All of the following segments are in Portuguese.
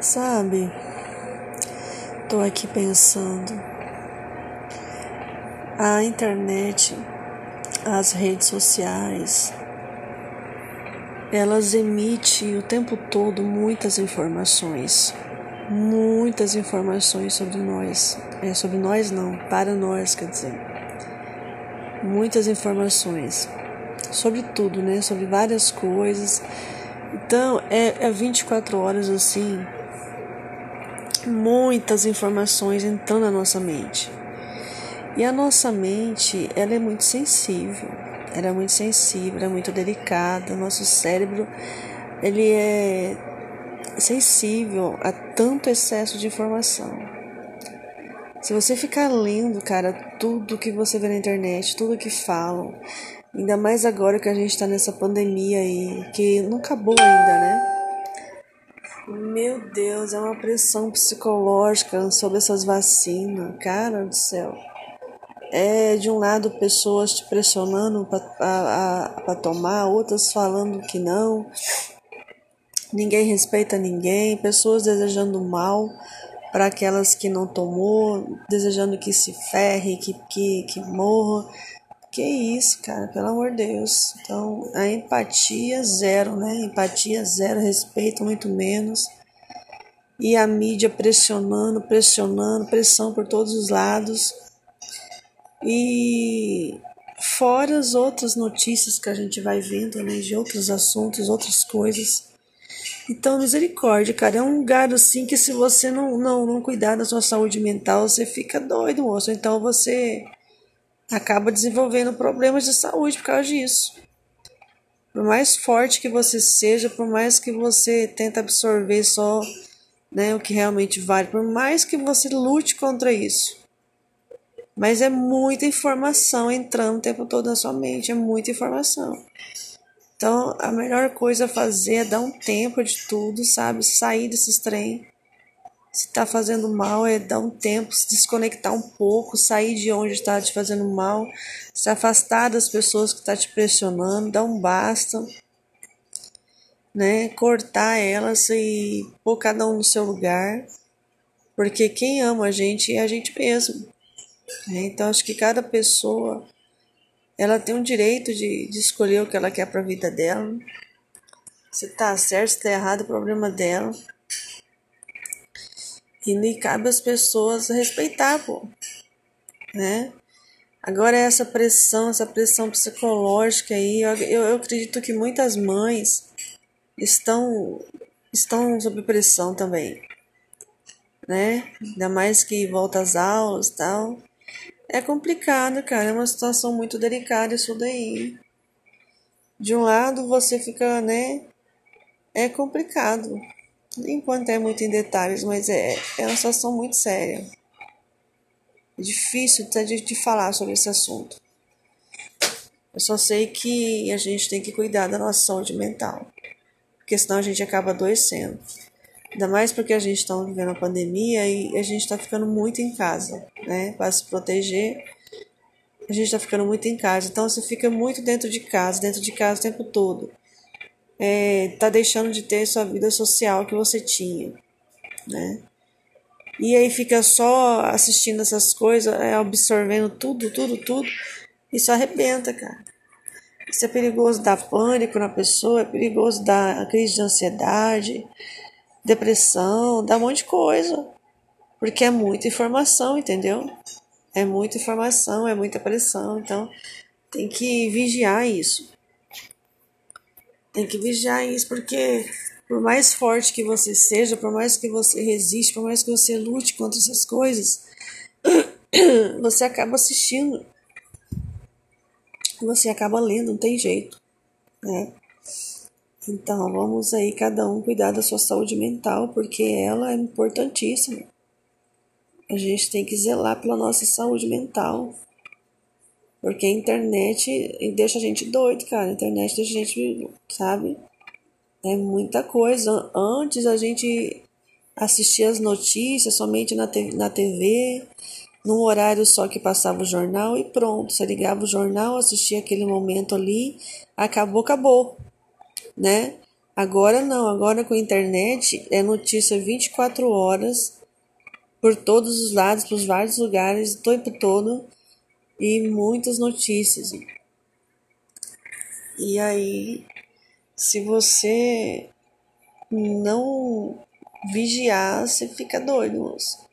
Sabe, tô aqui pensando. A internet, as redes sociais, elas emitem o tempo todo muitas informações. Muitas informações sobre nós. É sobre nós não, para nós, quer dizer. Muitas informações. Sobre tudo, né? Sobre várias coisas. Então, é, é 24 horas assim muitas informações entrando na nossa mente. E a nossa mente, ela é muito sensível. Ela é muito sensível, é muito delicada. Nosso cérebro, ele é sensível a tanto excesso de informação. Se você ficar lendo, cara, tudo que você vê na internet, tudo que falam, ainda mais agora que a gente tá nessa pandemia aí, que não acabou ainda, né? Meu Deus, é uma pressão psicológica sobre essas vacinas, cara do céu. É de um lado pessoas te pressionando para tomar, outras falando que não. Ninguém respeita ninguém, pessoas desejando mal para aquelas que não tomou, desejando que se ferre, que, que, que morra. Que isso, cara, pelo amor de Deus. Então, a empatia zero, né? Empatia zero, respeito muito menos. E a mídia pressionando, pressionando, pressão por todos os lados. E fora as outras notícias que a gente vai vendo, né, de outros assuntos, outras coisas. Então, misericórdia, cara, é um lugar assim que se você não, não, não cuidar da sua saúde mental, você fica doido, moço. Então você acaba desenvolvendo problemas de saúde por causa disso. Por mais forte que você seja, por mais que você tente absorver só né, o que realmente vale, por mais que você lute contra isso. Mas é muita informação entrando o tempo todo na sua mente, é muita informação. Então, a melhor coisa a fazer é dar um tempo de tudo, sabe? Sair desses trem se está fazendo mal, é dar um tempo, se desconectar um pouco, sair de onde está te fazendo mal, se afastar das pessoas que estão tá te pressionando, dar um basta, né? Cortar elas e pôr cada um no seu lugar, porque quem ama a gente é a gente mesmo. Né? Então acho que cada pessoa ela tem um direito de, de escolher o que ela quer para a vida dela. Se tá certo, se tá errado, é problema dela. E nem cabe às pessoas respeitar, pô. Né? Agora essa pressão, essa pressão psicológica aí, eu, eu acredito que muitas mães estão estão sob pressão também, né? Ainda mais que volta às aulas, tal. É complicado, cara, é uma situação muito delicada isso daí. De um lado você fica, né? É complicado. Vou entrar muito em detalhes, mas é, é uma situação muito séria. É difícil de, de falar sobre esse assunto. Eu só sei que a gente tem que cuidar da nossa saúde mental. Porque senão a gente acaba adoecendo. Ainda mais porque a gente está vivendo a pandemia e a gente está ficando muito em casa, né? Para se proteger, a gente está ficando muito em casa. Então você fica muito dentro de casa, dentro de casa o tempo todo é, tá deixando de ter sua vida social que você tinha, né? E aí fica só assistindo essas coisas, é, absorvendo tudo, tudo, tudo, isso arrebenta, cara. Isso é perigoso dar pânico na pessoa, é perigoso dar crise de ansiedade, depressão, dá um monte de coisa. Porque é muita informação, entendeu? É muita informação, é muita pressão, então tem que vigiar isso. Tem que vigiar isso, porque por mais forte que você seja, por mais que você resiste, por mais que você lute contra essas coisas, você acaba assistindo. Você acaba lendo, não tem jeito, né? Então, vamos aí cada um cuidar da sua saúde mental, porque ela é importantíssima. A gente tem que zelar pela nossa saúde mental. Porque a internet deixa a gente doido, cara. A internet deixa a gente, sabe? É muita coisa. Antes a gente assistia as notícias somente na, te na TV, num horário só que passava o jornal e pronto. Você ligava o jornal, assistia aquele momento ali, acabou, acabou, né? Agora não, agora com a internet é notícia 24 horas por todos os lados, por vários lugares, o tempo todo e muitas notícias. E aí, se você não vigiar, você fica doido, moço.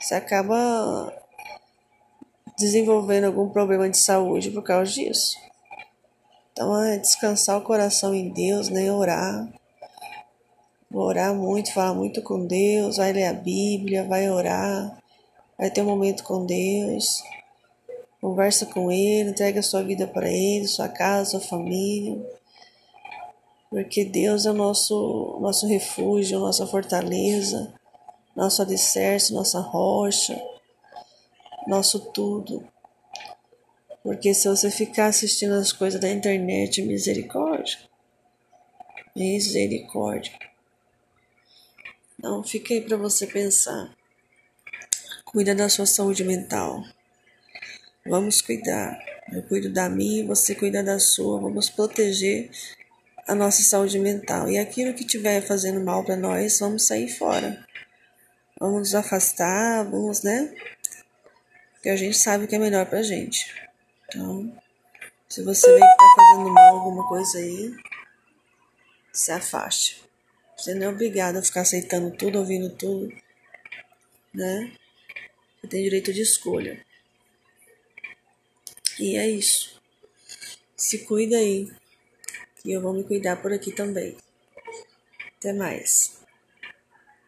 Você acaba desenvolvendo algum problema de saúde por causa disso. Então é descansar o coração em Deus, né? Orar. Orar muito, falar muito com Deus, vai ler a Bíblia, vai orar, vai ter um momento com Deus. Conversa com Ele, entrega a sua vida para Ele, sua casa, sua família. Porque Deus é o nosso, nosso refúgio, nossa fortaleza, nosso alicerce, nossa rocha, nosso tudo. Porque se você ficar assistindo as coisas da internet, misericórdia. Misericórdia. Então, fica aí para você pensar. Cuida da sua saúde mental. Vamos cuidar. Eu cuido da minha, você cuida da sua. Vamos proteger a nossa saúde mental. E aquilo que estiver fazendo mal para nós, vamos sair fora. Vamos nos afastar, vamos, né? Porque a gente sabe o que é melhor pra gente. Então, se você vê que tá fazendo mal alguma coisa aí, se afaste. Você não é obrigado a ficar aceitando tudo, ouvindo tudo, né? Você tem direito de escolha. E é isso. Se cuida aí. E eu vou me cuidar por aqui também. Até mais.